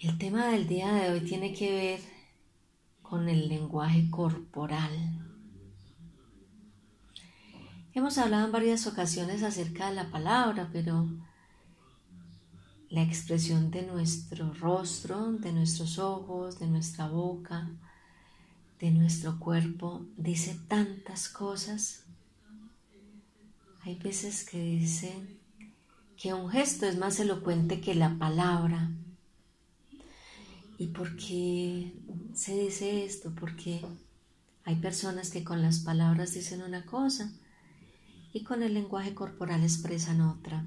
El tema del día de hoy tiene que ver con el lenguaje corporal. Hemos hablado en varias ocasiones acerca de la palabra, pero la expresión de nuestro rostro, de nuestros ojos, de nuestra boca, de nuestro cuerpo, dice tantas cosas. Hay veces que dicen que un gesto es más elocuente que la palabra. ¿Y por qué se dice esto? Porque hay personas que con las palabras dicen una cosa y con el lenguaje corporal expresan otra.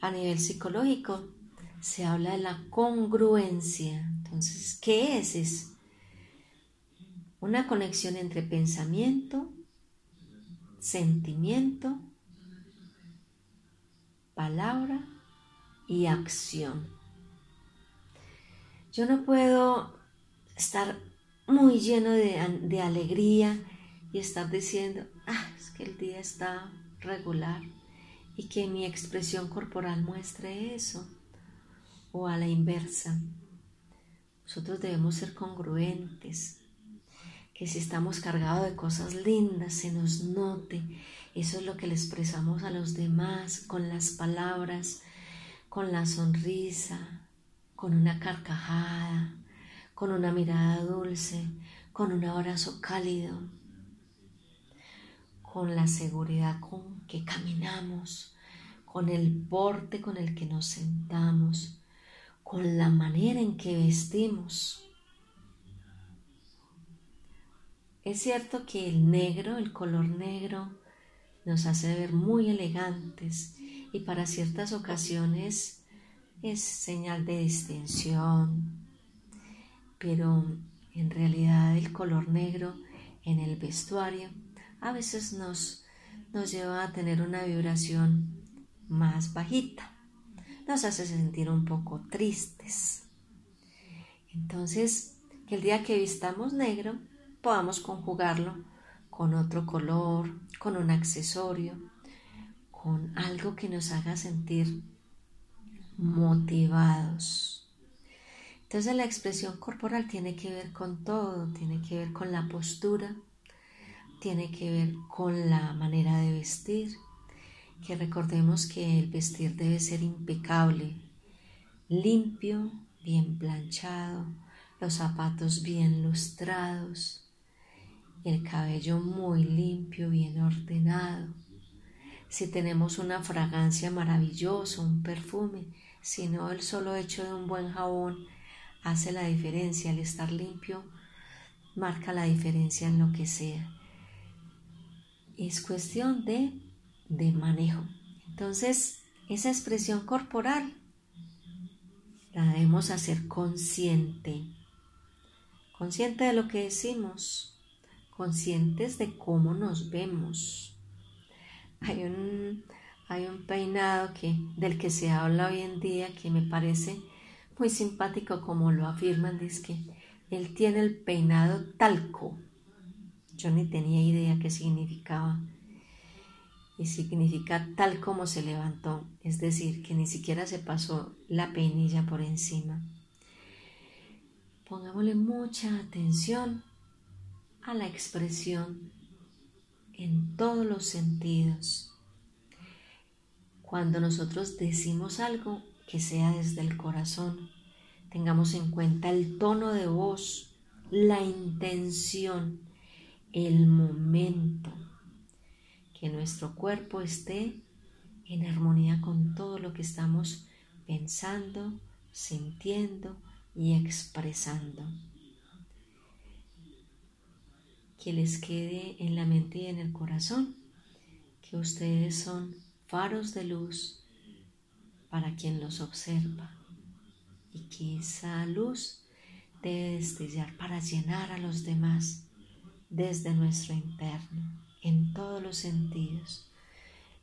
A nivel psicológico se habla de la congruencia. Entonces, ¿qué es? Es una conexión entre pensamiento, sentimiento, palabra y acción. Yo no puedo estar muy lleno de, alegría y estar diciendo, ah, es que el día está regular y que mi expresión corporal muestre eso. O a la inversa. Nosotros debemos ser congruentes, que si estamos cargados de cosas lindas se nos note. Eso es lo que le expresamos a los demás con las palabras, con la sonrisa, con una carcajada, con una mirada dulce, con un abrazo cálido, con la seguridad con que caminamos, con el porte con el que nos sentamos, con la manera en que vestimos. Es cierto que el negro, el color negro, nos hace ver muy elegantes y para ciertas ocasiones es señal de distinción, pero en realidad el color negro en el vestuario a veces nos, nos lleva a tener una vibración más bajita, nos hace sentir un poco tristes. Entonces, que el día que vistamos negro podamos conjugarlo con otro color, con un accesorio, con algo que nos haga sentir motivados. Entonces la expresión corporal tiene que ver con todo, tiene que ver con la postura, tiene que ver con la manera de vestir, que recordemos que el vestir debe ser impecable, limpio, bien planchado, los zapatos bien lustrados, el cabello muy limpio, bien ordenado. Si tenemos una fragancia maravillosa, un perfume, sino el solo hecho de un buen jabón hace la diferencia. El estar limpio marca la diferencia en lo que sea. Es cuestión de, de manejo. Entonces, esa expresión corporal la debemos hacer consciente. Consciente de lo que decimos, conscientes de cómo nos vemos. Hay un, hay un peinado que, del que se habla hoy en día que me parece muy simpático como lo afirman, dice que él tiene el peinado talco. Yo ni tenía idea qué significaba. Y significa tal como se levantó, es decir, que ni siquiera se pasó la peinilla por encima. Pongámosle mucha atención a la expresión en todos los sentidos cuando nosotros decimos algo que sea desde el corazón, tengamos en cuenta el tono de voz, la intención, el momento, que nuestro cuerpo esté en armonía con todo lo que estamos pensando, sintiendo y expresando. Que les quede en la mente y en el corazón que ustedes son faros de luz para quien los observa y que esa luz debe destellar para llenar a los demás desde nuestro interno, en todos los sentidos.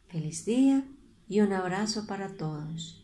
Feliz día y un abrazo para todos.